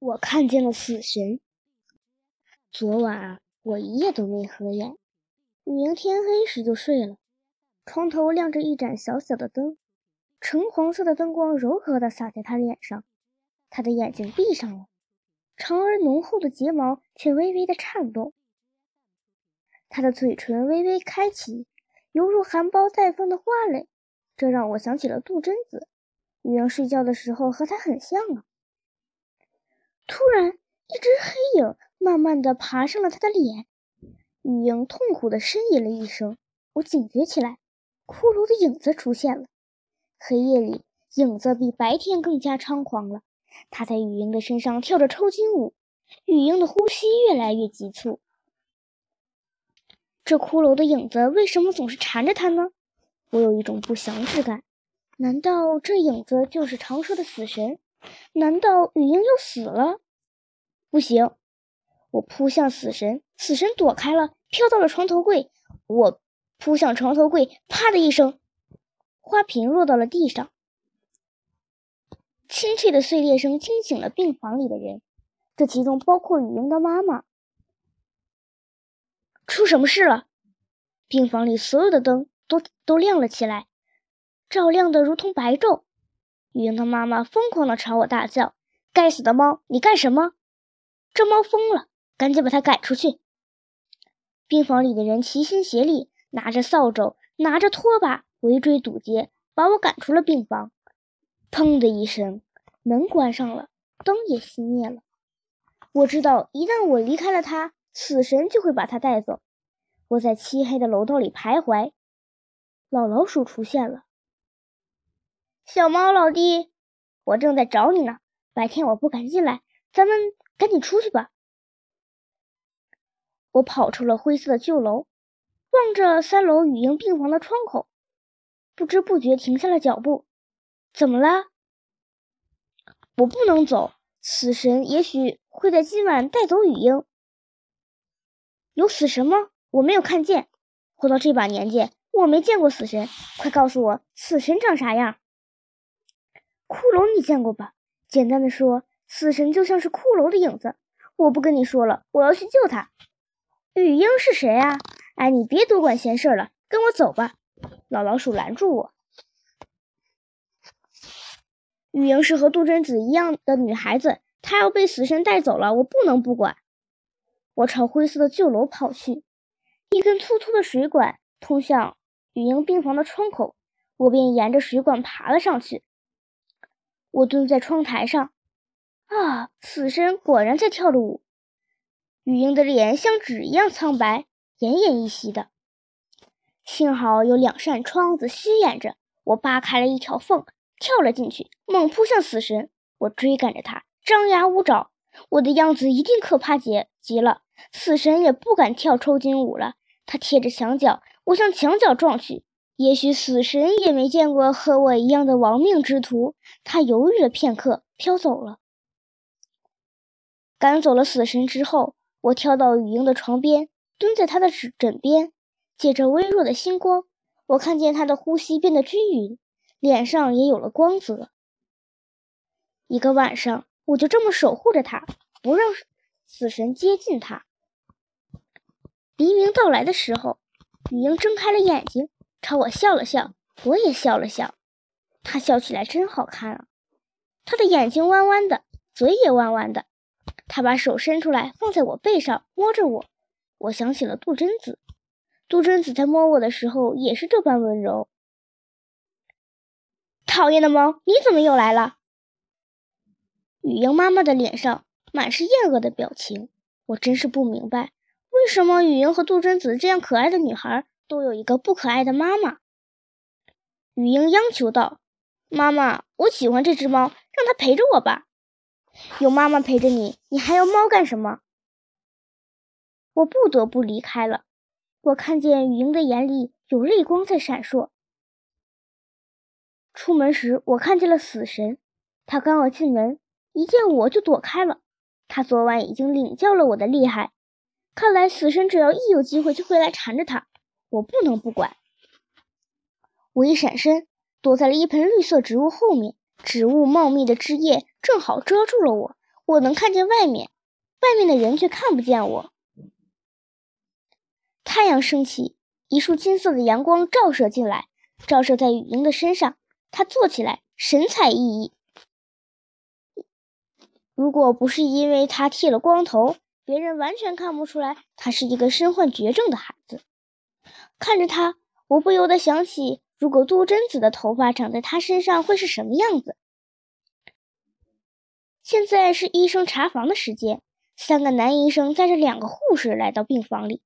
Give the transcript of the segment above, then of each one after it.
我看见了死神。昨晚啊，我一夜都没合眼。明天黑时就睡了，床头亮着一盏小小的灯，橙黄色的灯光柔和地洒在她脸上。她的眼睛闭上了，长而浓厚的睫毛却微微的颤动。她的嘴唇微微开启，犹如含苞待放的花蕾，这让我想起了杜真子。女人睡觉的时候和她很像啊。突然，一只黑影慢慢的爬上了他的脸。雨莹痛苦的呻吟了一声，我警觉起来，骷髅的影子出现了。黑夜里，影子比白天更加猖狂了。他在雨莹的身上跳着抽筋舞，雨莹的呼吸越来越急促。这骷髅的影子为什么总是缠着他呢？我有一种不祥之感。难道这影子就是常说的死神？难道雨英又死了？不行！我扑向死神，死神躲开了，飘到了床头柜。我扑向床头柜，啪的一声，花瓶落到了地上。清脆的碎裂声惊醒了病房里的人，这其中包括雨莹的妈妈。出什么事了？病房里所有的灯都都亮了起来，照亮的如同白昼。雨莹的妈妈疯狂的朝我大叫：“该死的猫，你干什么？这猫疯了，赶紧把它赶出去！”病房里的人齐心协力，拿着扫帚，拿着拖把，围追堵截，把我赶出了病房。砰的一声，门关上了，灯也熄灭了。我知道，一旦我离开了他，死神就会把他带走。我在漆黑的楼道里徘徊，老老鼠出现了。小猫老弟，我正在找你呢。白天我不敢进来，咱们赶紧出去吧。我跑出了灰色的旧楼，望着三楼雨莹病房的窗口，不知不觉停下了脚步。怎么了？我不能走，死神也许会在今晚带走雨莹。有死神吗？我没有看见。活到这把年纪，我没见过死神。快告诉我，死神长啥样？骷髅你见过吧？简单的说，死神就像是骷髅的影子。我不跟你说了，我要去救他。雨英是谁啊？哎，你别多管闲事了，跟我走吧。老老鼠拦住我。雨英是和杜真子一样的女孩子，她要被死神带走了，我不能不管。我朝灰色的旧楼跑去，一根粗粗的水管通向雨英病房的窗口，我便沿着水管爬了上去。我蹲在窗台上，啊，死神果然在跳着舞。雨英的脸像纸一样苍白，奄奄一息的。幸好有两扇窗子虚掩着，我扒开了一条缝，跳了进去，猛扑向死神。我追赶着他，张牙舞爪，我的样子一定可怕极极了。死神也不敢跳抽筋舞了，他贴着墙角，我向墙角撞去。也许死神也没见过和我一样的亡命之徒，他犹豫了片刻，飘走了。赶走了死神之后，我跳到雨英的床边，蹲在她的枕枕边，借着微弱的星光，我看见她的呼吸变得均匀，脸上也有了光泽。一个晚上，我就这么守护着她，不让死神接近她。黎明到来的时候，雨英睁开了眼睛。朝我笑了笑，我也笑了笑。他笑起来真好看啊！他的眼睛弯弯的，嘴也弯弯的。他把手伸出来，放在我背上，摸着我。我想起了杜真子，杜真子在摸我的时候也是这般温柔。讨厌的猫，你怎么又来了？雨英妈妈的脸上满是厌恶的表情。我真是不明白，为什么雨英和杜真子这样可爱的女孩。都有一个不可爱的妈妈。雨英央求道：“妈妈，我喜欢这只猫，让它陪着我吧。有妈妈陪着你，你还要猫干什么？”我不得不离开了。我看见雨英的眼里有泪光在闪烁。出门时，我看见了死神，他刚要进门，一见我就躲开了。他昨晚已经领教了我的厉害，看来死神只要一有机会就会来缠着他。我不能不管。我一闪身，躲在了一盆绿色植物后面，植物茂密的枝叶正好遮住了我。我能看见外面，外面的人却看不见我。太阳升起，一束金色的阳光照射进来，照射在雨英的身上。她坐起来，神采奕奕。如果不是因为她剃了光头，别人完全看不出来她是一个身患绝症的孩子。看着他，我不由得想起，如果杜真子的头发长在他身上，会是什么样子。现在是医生查房的时间，三个男医生带着两个护士来到病房里。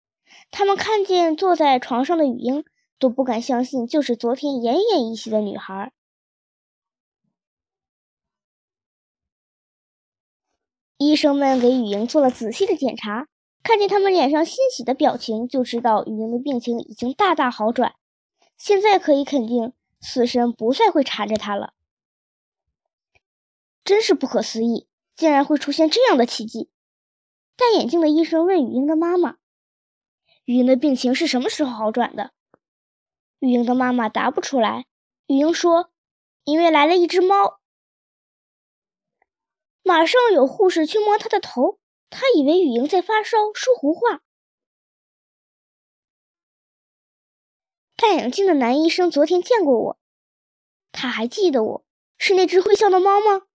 他们看见坐在床上的雨英，都不敢相信，就是昨天奄奄一息的女孩。医生们给雨英做了仔细的检查，看见他们脸上欣喜的表情，就知道雨英的病情已经大大好转。现在可以肯定，死神不再会缠着她了。真是不可思议，竟然会出现这样的奇迹！戴眼镜的医生问雨英的妈妈。雨英的病情是什么时候好转的？雨英的妈妈答不出来。雨英说：“因为来了一只猫。”马上有护士去摸她的头，她以为雨英在发烧，说胡话。戴眼镜的男医生昨天见过我，他还记得我是那只会笑的猫吗？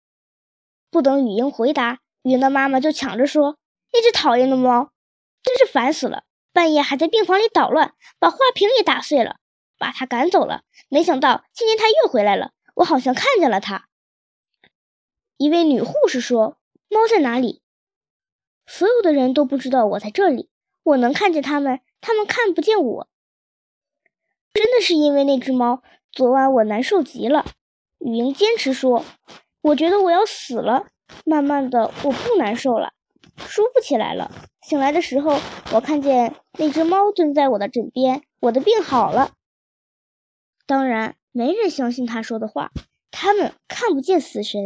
不等雨英回答，雨英的妈妈就抢着说：“那只讨厌的猫，真是烦死了。”半夜还在病房里捣乱，把花瓶也打碎了，把它赶走了。没想到今天它又回来了，我好像看见了它。一位女护士说：“猫在哪里？”所有的人都不知道我在这里，我能看见他们，他们看不见我。真的是因为那只猫，昨晚我难受极了。雨莹坚持说：“我觉得我要死了。”慢慢的，我不难受了。舒服起来了。醒来的时候，我看见那只猫蹲在我的枕边，我的病好了。当然，没人相信他说的话，他们看不见死神。